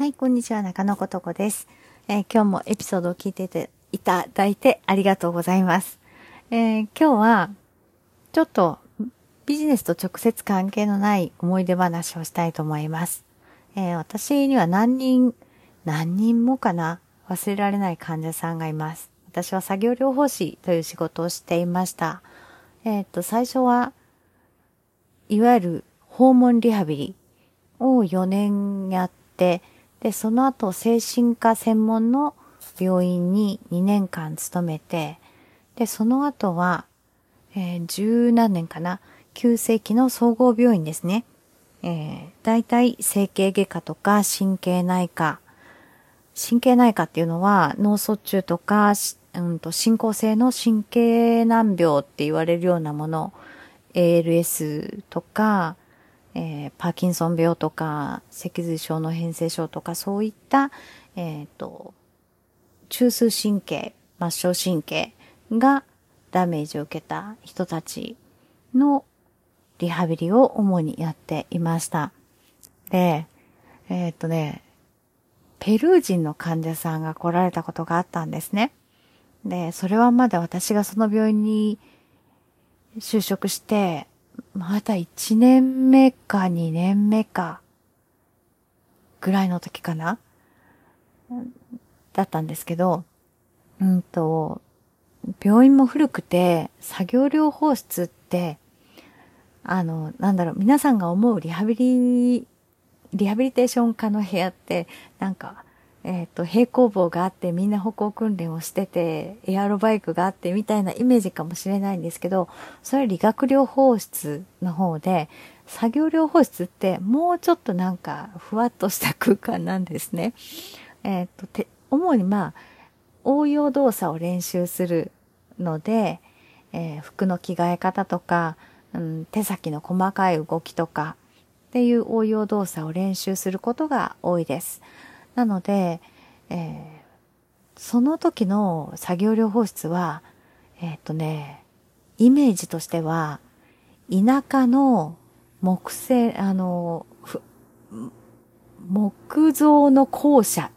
はい、こんにちは、中野ことこです、えー、今日もエピソードを聞いてていただいてありがとうございます。えー、今日は、ちょっとビジネスと直接関係のない思い出話をしたいと思います。えー、私には何人、何人もかな忘れられない患者さんがいます。私は作業療法士という仕事をしていました。えっ、と、最初は、いわゆる訪問リハビリを4年やって、で、その後、精神科専門の病院に2年間勤めて、で、その後は、えー、十何年かな、急性期の総合病院ですね。えー、大体整形外科とか神経内科。神経内科っていうのは脳卒中とか、うんと進行性の神経難病って言われるようなもの、ALS とか、えー、パーキンソン病とか、脊髄症の変性症とか、そういった、えっ、ー、と、中枢神経、末梢神経がダメージを受けた人たちのリハビリを主にやっていました。で、えっ、とね、ペルー人の患者さんが来られたことがあったんですね。で、それはまだ私がその病院に就職して、まだ1年目か2年目か、ぐらいの時かなだったんですけど、うんと、病院も古くて、作業療法室って、あの、なんだろう、皆さんが思うリハビリ、リハビリテーション科の部屋って、なんか、えっ、ー、と、平行棒があってみんな歩行訓練をしてて、エアロバイクがあってみたいなイメージかもしれないんですけど、それは理学療法室の方で、作業療法室ってもうちょっとなんかふわっとした空間なんですね。えっ、ー、と、て、主にまあ、応用動作を練習するので、えー、服の着替え方とか、うん、手先の細かい動きとかっていう応用動作を練習することが多いです。なので、えー、その時の作業療法室は、えー、っとね、イメージとしては、田舎の木製、あの、木造の校舎、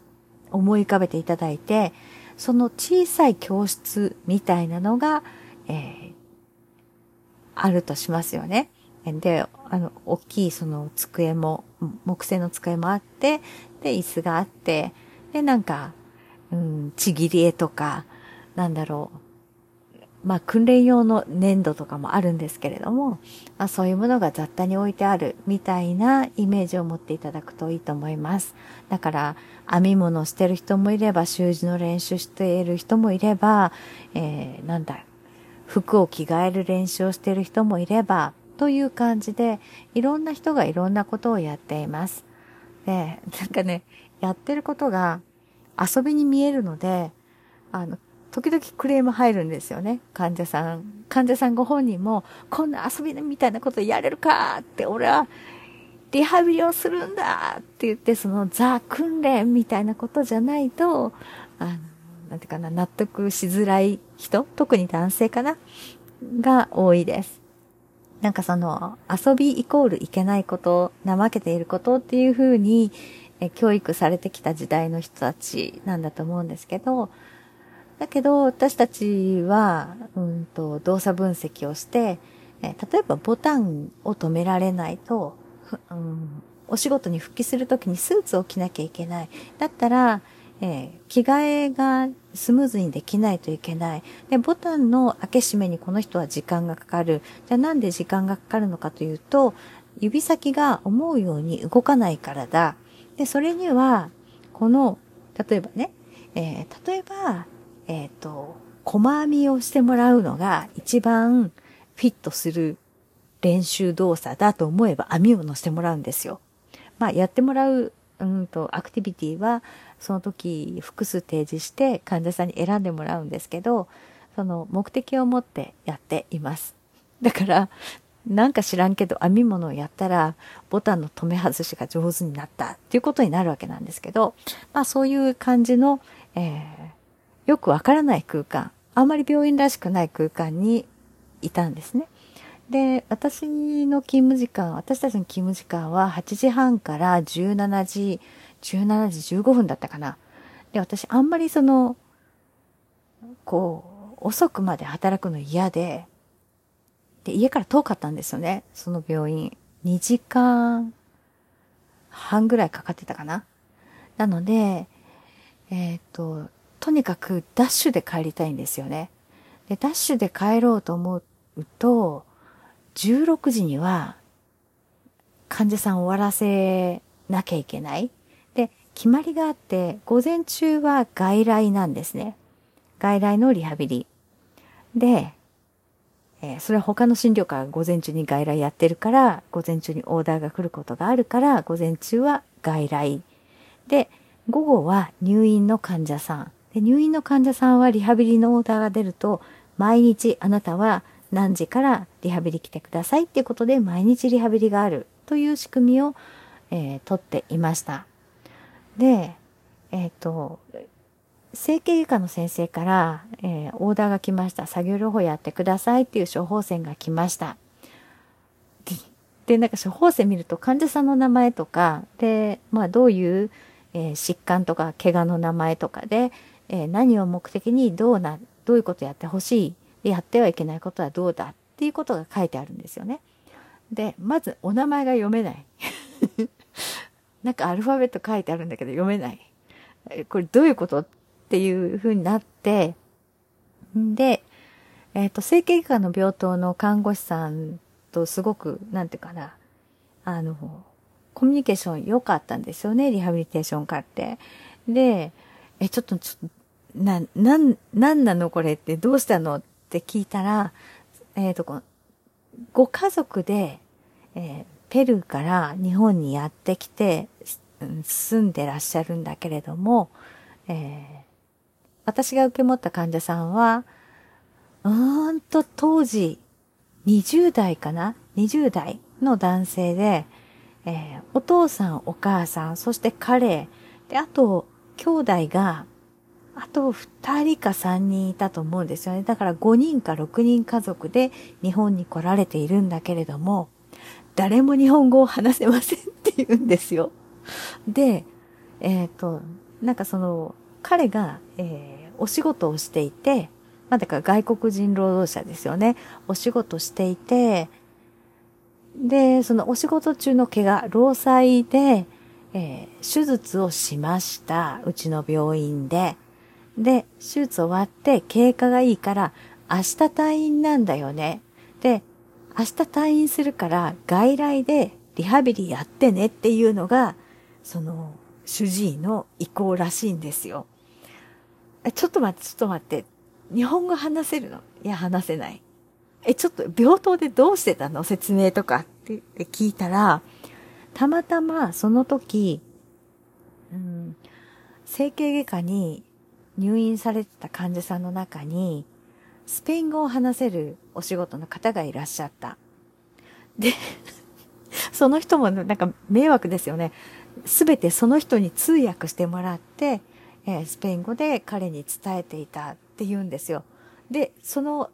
思い浮かべていただいて、その小さい教室みたいなのが、えー、あるとしますよね。で、あの、大きいその机も、木製の机もあって、で、椅子があって、で、なんか、うん、ちぎり絵とか、なんだろう。まあ、訓練用の粘土とかもあるんですけれども、まあ、そういうものが雑多に置いてあるみたいなイメージを持っていただくといいと思います。だから、編み物をしてる人もいれば、習字の練習している人もいれば、えー、なんだ、服を着替える練習をしている人もいれば、という感じで、いろんな人がいろんなことをやっています。で、なんかね、やってることが遊びに見えるので、あの、時々クレーム入るんですよね。患者さん。患者さんご本人も、こんな遊びみたいなことやれるかって、俺はリハビリをするんだって言って、そのザ訓練みたいなことじゃないと、あの、なんていうかな、納得しづらい人、特に男性かなが多いです。なんかその遊びイコールいけないこと、怠けていることっていうふうにえ教育されてきた時代の人たちなんだと思うんですけど、だけど私たちは、うんと動作分析をして、え例えばボタンを止められないと、うん、お仕事に復帰するときにスーツを着なきゃいけない。だったら、えー、着替えがスムーズにできないといけない。で、ボタンの開け閉めにこの人は時間がかかる。じゃあなんで時間がかかるのかというと、指先が思うように動かないからだ。で、それには、この、例えばね、えー、例えば、えっ、ー、と、細編みをしてもらうのが一番フィットする練習動作だと思えば編みを乗せてもらうんですよ。まあ、やってもらううんと、アクティビティは、その時複数提示して患者さんに選んでもらうんですけど、その目的を持ってやっています。だから、なんか知らんけど編み物をやったらボタンの止め外しが上手になったっていうことになるわけなんですけど、まあそういう感じの、えー、よくわからない空間、あんまり病院らしくない空間にいたんですね。で、私の勤務時間、私たちの勤務時間は8時半から17時、17時15分だったかな。で、私あんまりその、こう、遅くまで働くの嫌で、で、家から遠かったんですよね、その病院。2時間半ぐらいかかってたかな。なので、えっ、ー、と、とにかくダッシュで帰りたいんですよね。で、ダッシュで帰ろうと思うと、16時には患者さん終わらせなきゃいけない。決まりがあって、午前中は外来なんですね。外来のリハビリ。で、えー、それは他の診療科が午前中に外来やってるから、午前中にオーダーが来ることがあるから、午前中は外来。で、午後は入院の患者さん。で入院の患者さんはリハビリのオーダーが出ると、毎日あなたは何時からリハビリ来てくださいっていうことで毎日リハビリがあるという仕組みを、えー、取っていました。で、えっ、ー、と、整形外科の先生から、えー、オーダーが来ました。作業療法やってくださいっていう処方箋が来ました。で、なんか処方箋見ると患者さんの名前とか、で、まあどういう、えー、疾患とか怪我の名前とかで、えー、何を目的にどうな、どういうことやってほしい、やってはいけないことはどうだっていうことが書いてあるんですよね。で、まずお名前が読めない。なんかアルファベット書いてあるんだけど読めない。これどういうことっていう風になって、んで、えっ、ー、と、整形外科の病棟の看護師さんとすごく、なんていうかな、あの、コミュニケーション良かったんですよね、リハビリテーション科って。で、え、ちょっと、ちょっと、な、なん、なんなのこれってどうしたのって聞いたら、えっ、ー、と、ご家族で、えー、ペルーから日本にやってきて、住んでらっしゃるんだけれども、えー、私が受け持った患者さんは、うーんと当時20代かな ?20 代の男性で、えー、お父さん、お母さん、そして彼、で、あと、兄弟が、あと2人か3人いたと思うんですよね。だから5人か6人家族で日本に来られているんだけれども、誰も日本語を話せませんって言うんですよ。で、えっ、ー、と、なんかその、彼が、えー、お仕事をしていて、まあだから外国人労働者ですよね。お仕事していて、で、そのお仕事中の怪我、労災で、えー、手術をしました。うちの病院で。で、手術終わって経過がいいから、明日退院なんだよね。で、明日退院するから外来でリハビリやってねっていうのが、その、主治医の意向らしいんですよ。え、ちょっと待って、ちょっと待って。日本語話せるの？いや、話せない。え、ちょっと病棟でどうしてたの？説明とかって聞いたら、たまたまその時、うん、整形外科に入院されてた患者さんの中に、スペイン語を話せるお仕事の方がいらっしゃった。で、その人もなんか迷惑ですよね。すべてその人に通訳してもらって、えー、スペイン語で彼に伝えていたって言うんですよ。で、その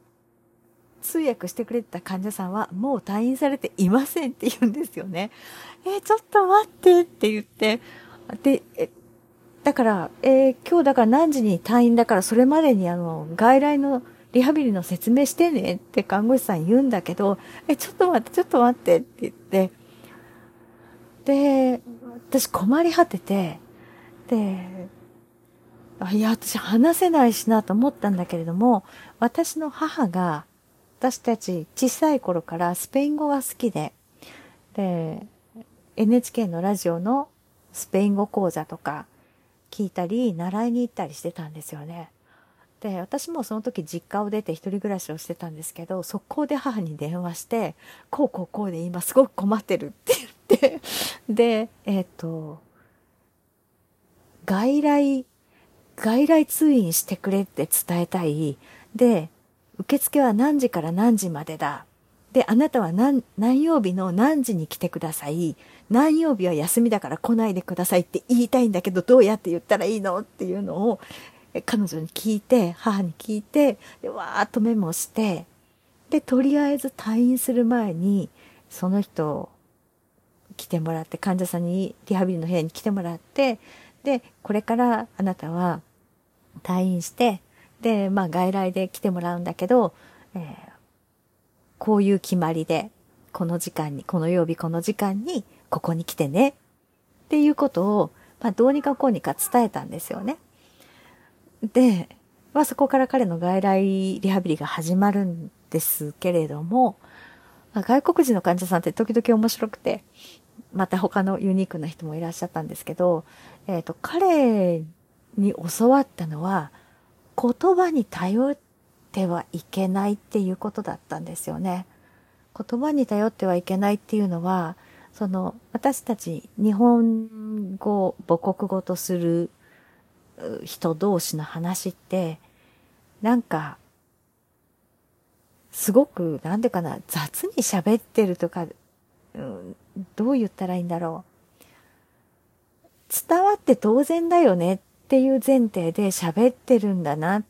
通訳してくれてた患者さんはもう退院されていませんって言うんですよね。えー、ちょっと待ってって言って、で、えだから、えー、今日だから何時に退院だからそれまでにあの、外来のリハビリの説明してねって看護師さん言うんだけど、え、ちょっと待って、ちょっと待ってって言って、で、私困り果てて、で、いや、私話せないしなと思ったんだけれども、私の母が、私たち小さい頃からスペイン語が好きで、で、NHK のラジオのスペイン語講座とか聞いたり、習いに行ったりしてたんですよね。で、私もその時実家を出て一人暮らしをしてたんですけど、速攻で母に電話して、こうこうこうで今すごく困ってるって言って、で、えっ、ー、と、外来、外来通院してくれって伝えたい。で、受付は何時から何時までだ。で、あなたは何、何曜日の何時に来てください。何曜日は休みだから来ないでくださいって言いたいんだけど、どうやって言ったらいいのっていうのを彼女に聞いて、母に聞いて、で、わーっとメモして、で、とりあえず退院する前に、その人来てもらって、患者さんにリハビリの部屋に来てもらって、で、これからあなたは退院して、で、まあ外来で来てもらうんだけど、えー、こういう決まりで、この時間に、この曜日この時間に、ここに来てね。っていうことを、まあどうにかこうにか伝えたんですよね。で、まあそこから彼の外来リハビリが始まるんですけれども、まあ、外国人の患者さんって時々面白くて、また他のユニークな人もいらっしゃったんですけど、えっ、ー、と、彼に教わったのは、言葉に頼ってはいけないっていうことだったんですよね。言葉に頼ってはいけないっていうのは、その、私たち日本語を、母国語とする人同士の話って、なんか、すごく、なんでかな、雑に喋ってるとか、うん、どう言ったらいいんだろう。伝わって当然だよねっていう前提で喋ってるんだなっ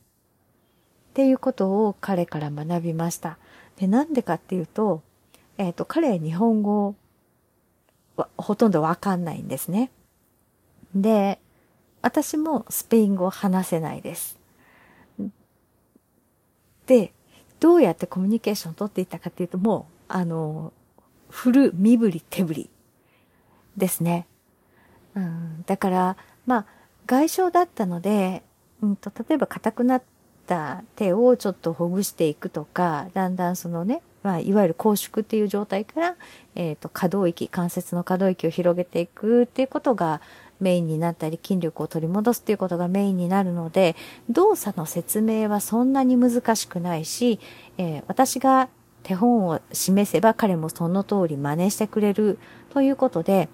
ていうことを彼から学びました。で、なんでかっていうと、えっ、ー、と、彼日本語はほとんどわかんないんですね。で、私もスペイン語を話せないです。で、どうやってコミュニケーションを取っていったかっていうと、もう、あの、振る、身振り、手振りですね。うん、だから、まあ、外傷だったので、うんと、例えば硬くなった手をちょっとほぐしていくとか、だんだんそのね、まあ、いわゆる拘縮っていう状態から、えっ、ー、と、可動域、関節の可動域を広げていくっていうことがメインになったり、筋力を取り戻すっていうことがメインになるので、動作の説明はそんなに難しくないし、えー、私が手本を示せば彼もその通り真似してくれるということで、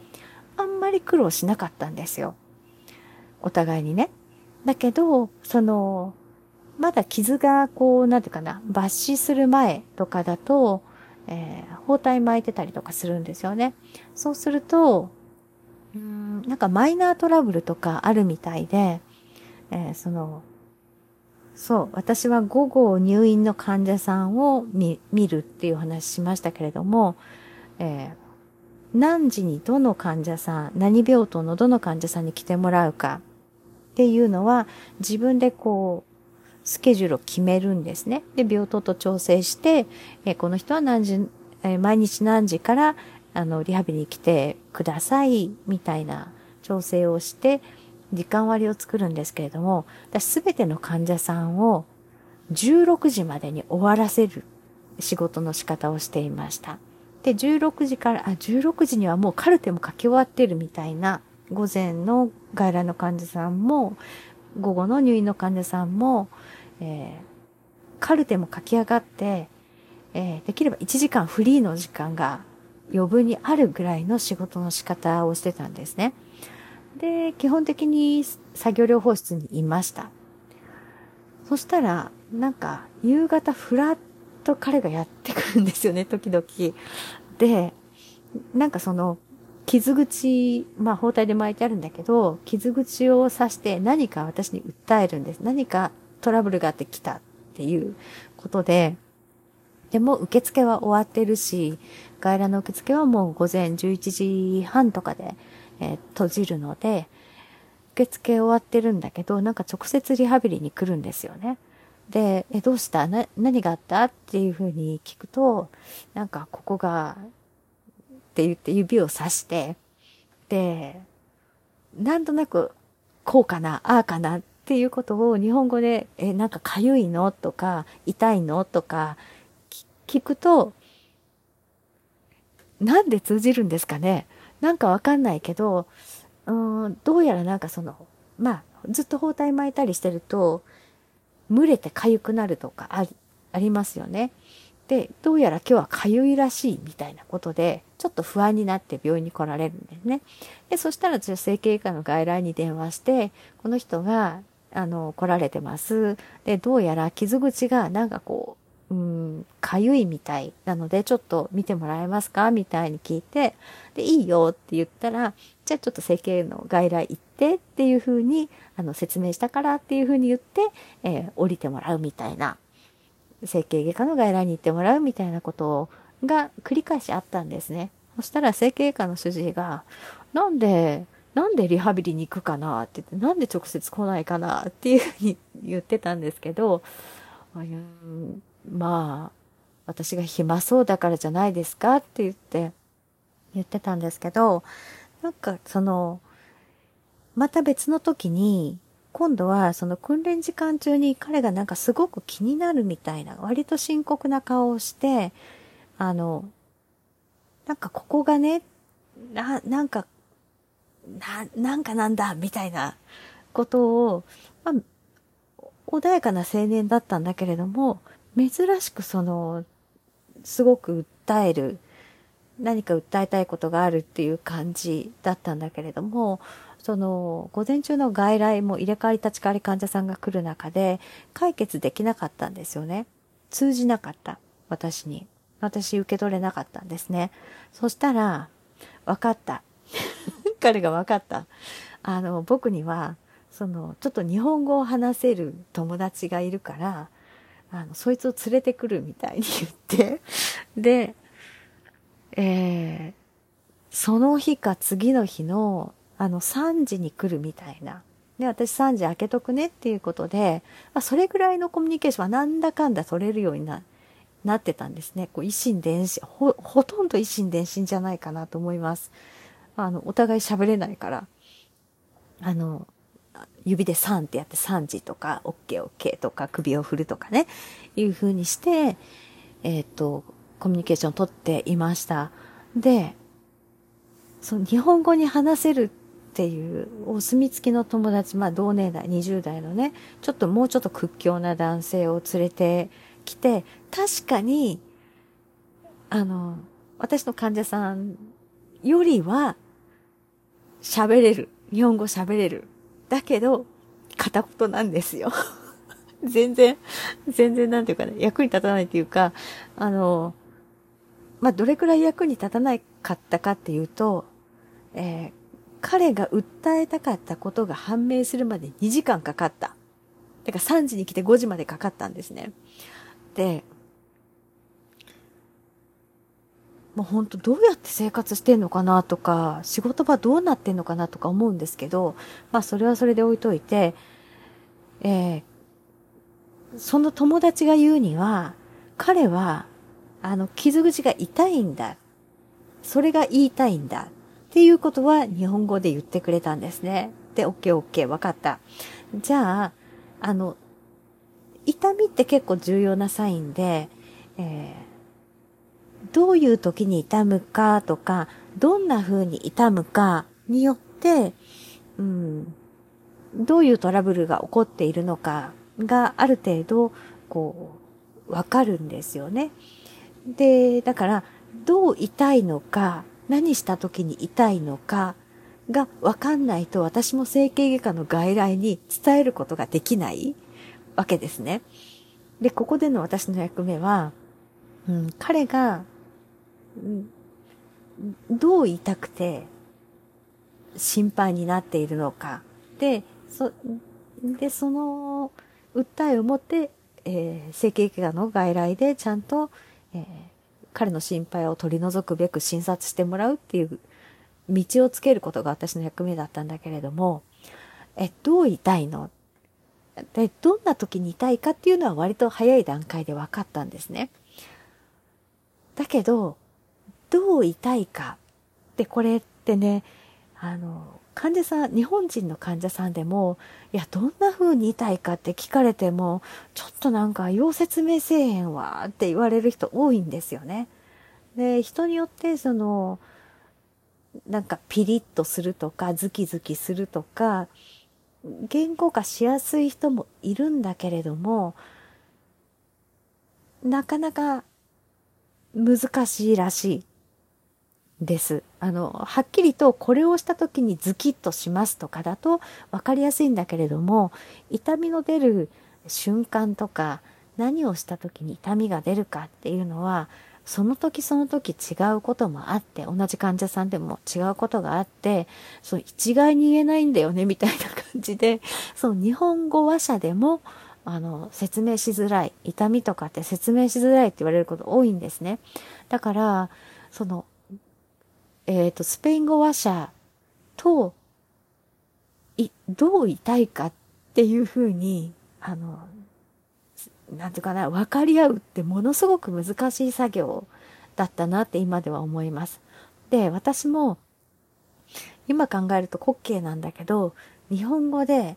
あんまり苦労しなかったんですよ。お互いにね。だけど、その、まだ傷がこう、なんていうかな、抜歯する前とかだと、えー、包帯巻いてたりとかするんですよね。そうすると、うん、なんかマイナートラブルとかあるみたいで、えー、その、そう、私は午後入院の患者さんを見るっていう話しましたけれども、えー、何時にどの患者さん、何病棟のどの患者さんに来てもらうかっていうのは自分でこう、スケジュールを決めるんですね。で、病棟と調整して、えー、この人は何時、えー、毎日何時から、あの、リハビリに来てください、みたいな調整をして、時間割を作るんですけれども、私すべての患者さんを16時までに終わらせる仕事の仕方をしていました。で、16時から、あ、16時にはもうカルテも書き終わってるみたいな、午前の外来の患者さんも、午後の入院の患者さんも、えー、カルテも書き上がって、えー、できれば1時間フリーの時間が余分にあるぐらいの仕事の仕方をしてたんですね。で、基本的に作業療法室にいました。そしたら、なんか、夕方ふらっと彼がやってくるんですよね、時々。で、なんかその、傷口、まあ包帯で巻いてあるんだけど、傷口を刺して何か私に訴えるんです。何かトラブルがあってきたっていうことで、でも受付は終わってるし、外来の受付はもう午前11時半とかで、えー、閉じるので、受付終わってるんだけど、なんか直接リハビリに来るんですよね。で、え、どうした？な、何があった？っていうふうに聞くと、なんかここが、って言って指を指して、で、なんとなく、こうかな、ああかなっていうことを日本語で、え、なんかかゆいの？とか、痛いの？とか、聞くと、なんで通じるんですかね？なんかわかんないけど、うん、どうやらなんかその、まあ、ずっと包帯巻いたりしてると、蒸れて痒くなるとかあり、ありますよね。で、どうやら今日は痒いらしいみたいなことで、ちょっと不安になって病院に来られるんですね。で、そしたら女性経過の外来に電話して、この人があの、来られてます。で、どうやら傷口がなんかこう、うん、かゆいみたいなので、ちょっと見てもらえますか？みたいに聞いて、で、いいよって言ったら、じゃあちょっと整形の外来行ってっていう風に、あの、説明したからっていう風に言って、えー、降りてもらうみたいな整形外科の外来に行ってもらうみたいなことが繰り返しあったんですね。そしたら整形外科の主治医が、なんで、なんでリハビリに行くかなって言って、なんで直接来ないかなっていうふうに言ってたんですけど、まあ、私が暇そうだからじゃないですかって言って、言ってたんですけど、なんかその、また別の時に、今度はその訓練時間中に彼がなんかすごく気になるみたいな、割と深刻な顔をして、あの、なんかここがね、な、なんか、な、なんかなんだ、みたいなことを、まあ、穏やかな青年だったんだけれども、珍しくその、すごく訴える、何か訴えたいことがあるっていう感じだったんだけれども、その、午前中の外来も入れ替わり立ち替わり患者さんが来る中で、解決できなかったんですよね。通じなかった。私に。私受け取れなかったんですね。そしたら、分かった。彼が分かった。あの、僕には、その、ちょっと日本語を話せる友達がいるから、あの、そいつを連れてくるみたいに言って、で、えー、その日か次の日のあの、3時に来るみたいな。で、私3時開けとくねっていうことで、まあ、それぐらいのコミュニケーションはなんだかんだ取れるようにな、なってたんですね。こう、一心伝心、ほ、ほとんど一心伝心じゃないかなと思います。あの、お互い喋れないから。あの、指で3ってやって3時とか、OK OK とか、首を振るとかね、いう風にして、えっ、ー、と、コミュニケーションを取っていました。で、その日本語に話せるっていうお墨付きの友達、まあ同年代、20代のね、ちょっともうちょっと屈強な男性を連れてきて、確かに、あの、私の患者さんよりは喋れる。日本語喋れる。だけど、片言なんですよ。全然、全然なんていうかね、役に立たないっていうか、あの、まあ、どれくらい役に立たないかったかっていうと、えー、彼が訴えたかったことが判明するまで2時間かかった。だから3時に来て5時までかかったんですね。で、もう本当どうやって生活してんのかなとか、仕事場どうなってんのかなとか思うんですけど、まあそれはそれで置いといて、えー、その友達が言うには、彼は、あの、傷口が痛いんだ。それが言いたいんだ。っていうことは日本語で言ってくれたんですね。で、OK, OK, わかった。じゃあ、あの、痛みって結構重要なサインで、えー、どういう時に痛むかとか、どんな風に痛むかによって、うん、どういうトラブルが起こっているのかがある程度、こう、わかるんですよね。で、だから、どう痛いのか、何した時に痛いのかがわかんないと私も整形外科の外来に伝えることができないわけですね。で、ここでの私の役目は、うん、彼が、どう痛くて心配になっているのか。で、そ、で、その訴えを持って、えー、整形外科の外来でちゃんと、えー彼の心配を取り除くべく診察してもらうっていう道をつけることが私の役目だったんだけれども、え、どう痛いの？で、どんな時に痛いかっていうのは割と早い段階で分かったんですね。だけど、どう痛いかってこれってね、あの、患者さん、日本人の患者さんでも、いや、どんな風に痛いかって聞かれても、ちょっとなんか、要説明せえへんわって言われる人多いんですよね。で、人によって、その、なんかピリッとするとか、ズキズキするとか、言語化しやすい人もいるんだけれども、なかなか難しいらしい。です。あの、はっきりとこれをした時にズキッとしますとかだと分かりやすいんだけれども、痛みの出る瞬間とか、何をした時に痛みが出るかっていうのは、その時その時違うこともあって、同じ患者さんでも違うことがあって、そう一概に言えないんだよね、みたいな感じで、その日本語話者でも、あの、説明しづらい。痛みとかって説明しづらいって言われること多いんですね。だから、その、えっ、ー、と、スペイン語話者と、い、どう痛いかっていうふうに、あの、なんていうかな、分かり合うってものすごく難しい作業だったなって今では思います。で、私も、今考えると滑稽なんだけど、日本語で、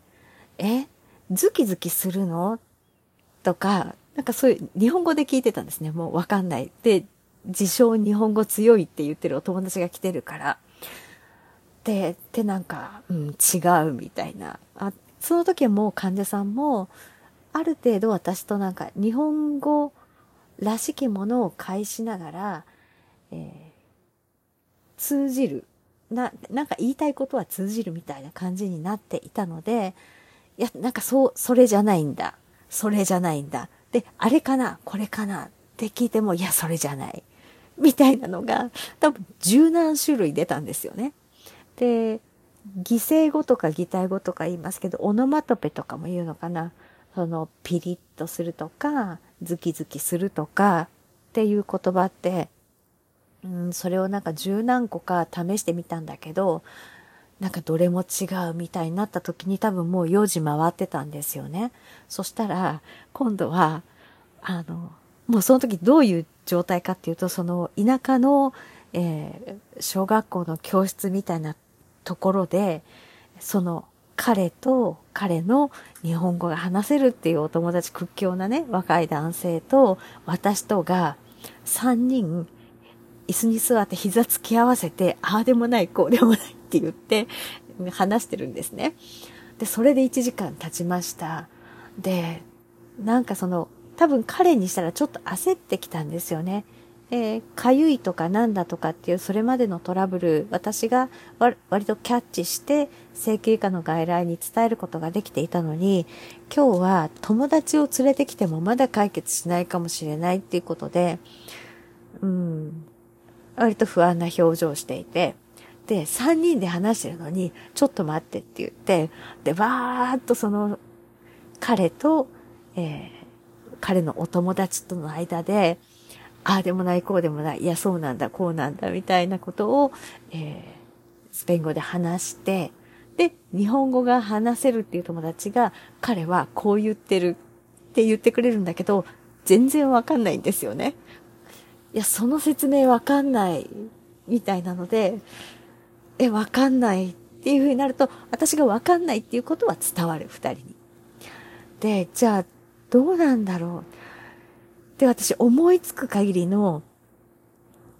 え、ズキズキするの？とか、なんかそういう、日本語で聞いてたんですね。もうわかんない。で、自称日本語強いって言ってるお友達が来てるから。で、でなんか、うん、違うみたいな。あ、その時はもう患者さんも、ある程度私となんか日本語らしきものを介しながら、えー、通じる。な、なんか言いたいことは通じるみたいな感じになっていたので、いや、なんかそう、それじゃないんだ。それじゃないんだ。で、あれかな？これかな？って聞いても、いや、それじゃない。みたいなのが、多分十何種類出たんですよね。で、擬声語とか擬態語とか言いますけど、オノマトペとかも言うのかな。その、ピリッとするとか、ズキズキするとかっていう言葉って、うん、それをなんか十何個か試してみたんだけど、なんかどれも違うみたいになった時に多分もう4時回ってたんですよね。そしたら、今度は、あの、もうその時どういう状態かっていうと、その田舎の、えー、小学校の教室みたいなところで、その彼と彼の日本語が話せるっていうお友達屈強なね、若い男性と私とが3人椅子に座って膝つき合わせて、ああでもない、こうでもないって言って話してるんですね。で、それで1時間経ちました。で、なんかその、多分彼にしたらちょっと焦ってきたんですよね。え、かゆいとかなんだとかっていうそれまでのトラブル、私が割とキャッチして整形外科の外来に伝えることができていたのに、今日は友達を連れてきてもまだ解決しないかもしれないっていうことで、うん、割と不安な表情をしていて、で、3人で話してるのに、ちょっと待ってって言って、で、わーっとその、彼と、えー、彼のお友達との間で、ああでもない、こうでもない、いや、そうなんだ、こうなんだ、みたいなことを、えー、スペイン語で話して、で、日本語が話せるっていう友達が、彼はこう言ってるって言ってくれるんだけど、全然わかんないんですよね。いや、その説明わかんないみたいなので、え、わかんないっていう風になると、私がわかんないっていうことは伝わる、二人に。で、じゃあ、どうなんだろう。で、私思いつく限りの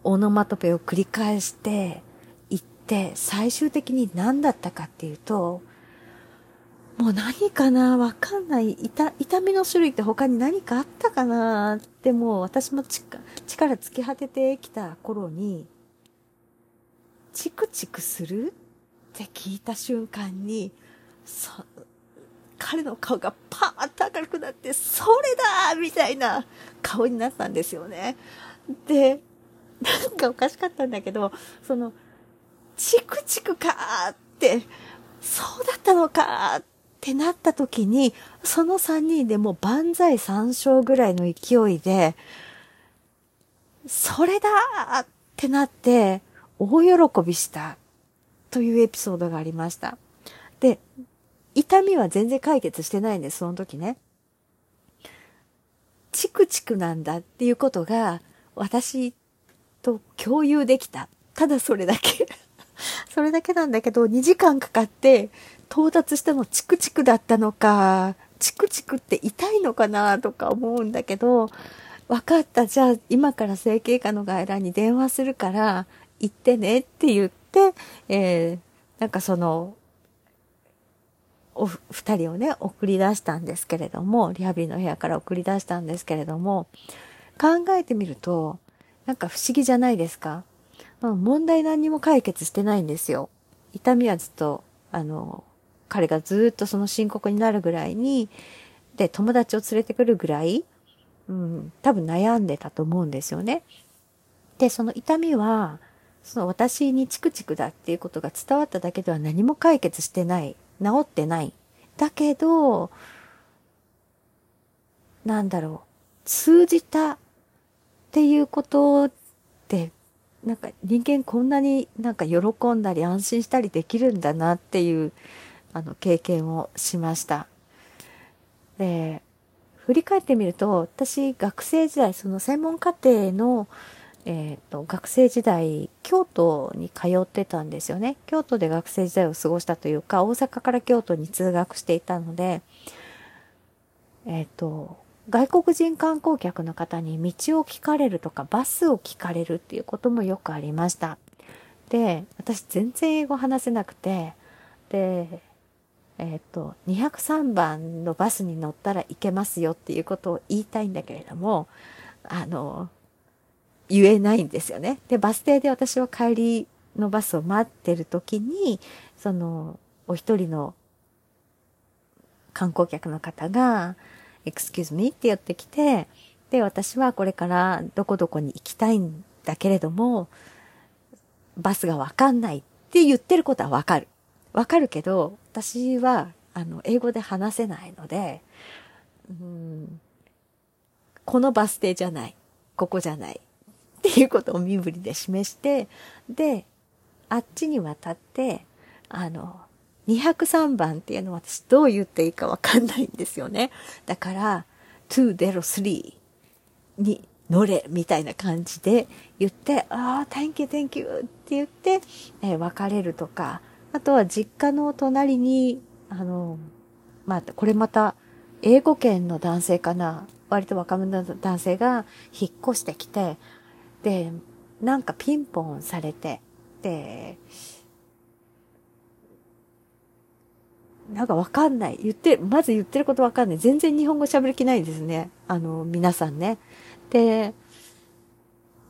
オノマトペを繰り返していって、最終的に何だったかっていうと、もう何かなわかんない。痛、痛みの種類って他に何かあったかなってもう私も力尽き果ててきた頃に、チクチクするって聞いた瞬間に、そ、彼の顔がパーッと明るくなって、それだーみたいな顔になったんですよね。で、なんかおかしかったんだけど、その、チクチクかーって、そうだったのかーってなった時に、その3人でもう万歳三唱ぐらいの勢いで、それだーってなって、大喜びしたというエピソードがありました。で、痛みは全然解決してないんです、その時ね。チクチクなんだっていうことが私と共有できた。ただそれだけ それだけなんだけど、2時間かかって到達したのチクチクだったのか、チクチクって痛いのかなとか思うんだけど、分かった。じゃあ今から整形科の外来に電話するから、行ってねって言って、えー、なんかその、お二人をね、送り出したんですけれども、リハビリの部屋から送り出したんですけれども、考えてみると、なんか不思議じゃないですか？まあ、問題何にも解決してないんですよ。痛みはずっと、あの、彼がずっとその深刻になるぐらいに、で、友達を連れてくるぐらい、うん、多分悩んでたと思うんですよね。で、その痛みは、その私にチクチクだっていうことが伝わっただけでは何も解決してない。治ってない。だけど、なんだろう、通じたっていうことって、なんか人間こんなになんか喜んだり安心したりできるんだなっていうあの経験をしました。で、振り返ってみると、私学生時代、その専門課程のえっ、ー、と、学生時代、京都に通ってたんですよね。京都で学生時代を過ごしたというか、大阪から京都に通学していたので、えっ、ー、と、外国人観光客の方に道を聞かれるとか、バスを聞かれるっていうこともよくありました。で、私全然英語話せなくて、で、えっ、ー、と、203番のバスに乗ったらいけますよっていうことを言いたいんだけれども、あの、言えないんですよね。で、バス停で私は帰りのバスを待ってる時に、その、お一人の観光客の方が、excuse me って言ってきて、で、私はこれからどこどこに行きたいんだけれども、バスがわかんないって言ってることはわかる。わかるけど、私は、あの、英語で話せないので、うん、このバス停じゃない。ここじゃない。っていうことを身振りで示して、で、あっちに渡って、あの、203番っていうのは私どう言っていいかわかんないんですよね。だから、203に乗れみたいな感じで言って、ああ、thank you, thank you って言って、えー、別れるとか、あとは実家の隣に、あの、まあ、これまた、英語圏の男性かな割と若者の男性が引っ越してきて、で、なんかピンポンされて、で、なんかわかんない。言って、まず言ってることわかんない。全然日本語喋る気ないですね。あの、皆さんね。で、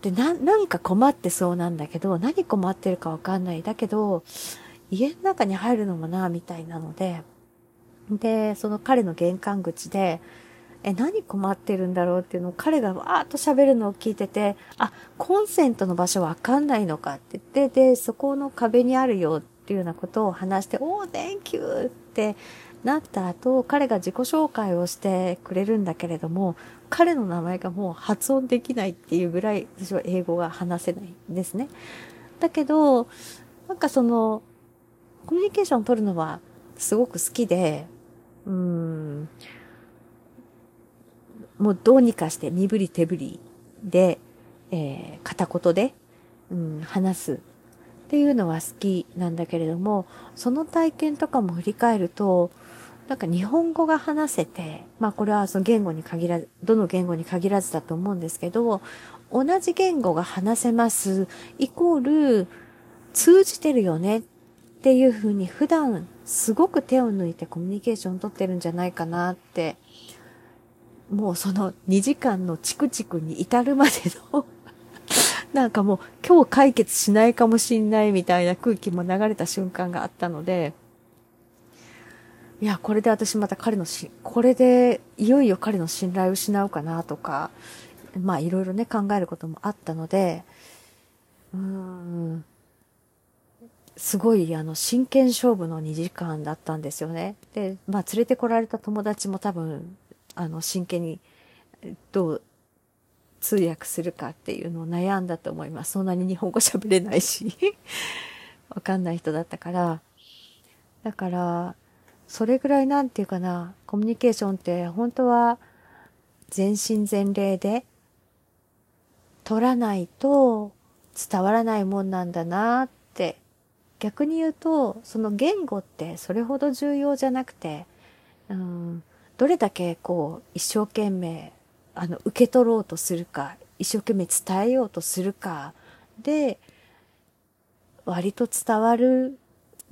で、な、なんか困ってそうなんだけど、何困ってるかわかんない。だけど、家の中に入るのもな、みたいなので、で、その彼の玄関口で、え、何困ってるんだろうっていうのを彼がわーっと喋るのを聞いてて、あ、コンセントの場所わかんないのかって言って、で、そこの壁にあるよっていうようなことを話して、おー、Thank you! ってなった後、彼が自己紹介をしてくれるんだけれども、彼の名前がもう発音できないっていうぐらい私は英語が話せないんですね。だけど、なんかその、コミュニケーションを取るのはすごく好きで、うーん、もうどうにかして身振り手振りで、えー、片言で、うん、話すっていうのは好きなんだけれども、その体験とかも振り返ると、なんか日本語が話せて、まあこれはその言語に限らず、どの言語に限らずだと思うんですけど、同じ言語が話せます、イコール通じてるよねっていうふうに普段すごく手を抜いてコミュニケーション取ってるんじゃないかなってもうその2時間のチクチクに至るまでのなんかもう今日解決しないかもしんないみたいな空気も流れた瞬間があったので、いや、これで私また彼のし、これでいよいよ彼の信頼を失うかなとか、まあいろいろね考えることもあったので、うーん、すごいあの真剣勝負の2時間だったんですよね。で、まあ連れてこられた友達も多分あの、真剣にどう通訳するかっていうのを悩んだと思います。そんなに日本語喋れないし わかんない人だったから。だから、それぐらいなんていうかな、コミュニケーションって本当は全身全霊で取らないと伝わらないもんなんだなって。逆に言うと、その言語ってそれほど重要じゃなくて、うん、どれだけこう一生懸命あの受け取ろうとするか一生懸命伝えようとするかで割と伝わる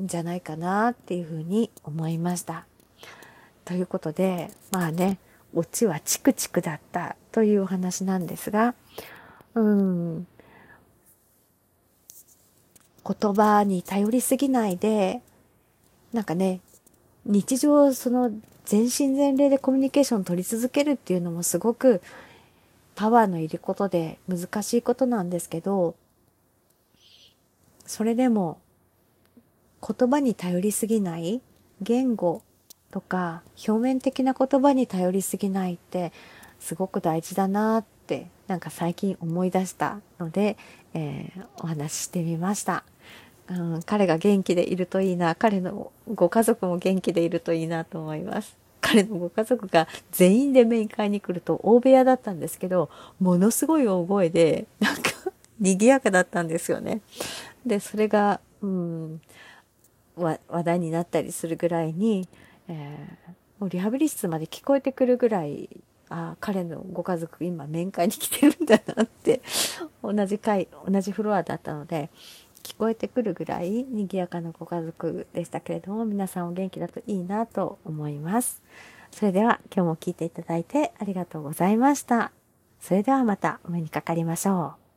んじゃないかなっていうふうに思いました。ということでまあねオチはチクチクだったというお話なんですがうん言葉に頼りすぎないでなんかね日常その全身全霊でコミュニケーション取り続けるっていうのもすごくパワーのいることで難しいことなんですけど、それでも言葉に頼りすぎない言語とか表面的な言葉に頼りすぎないってすごく大事だなってなんか最近思い出したので、えー、お話ししてみました。うん、彼が元気でいるといいな、彼のご家族も元気でいるといいなと思います。彼のご家族が全員で面会に来ると大部屋だったんですけど、ものすごい大声で、なんか 賑やかだったんですよね。で、それが、うん、話題になったりするぐらいに、えー、もうリハビリ室まで聞こえてくるぐらい、あ、彼のご家族今面会に来てるんだなって、同じ階、同じフロアだったので、聞こえてくるぐらい賑やかなご家族でしたけれども、皆さんお元気だといいなと思います。それでは今日も聞いていただいてありがとうございました。それではまたお目にかかりましょう。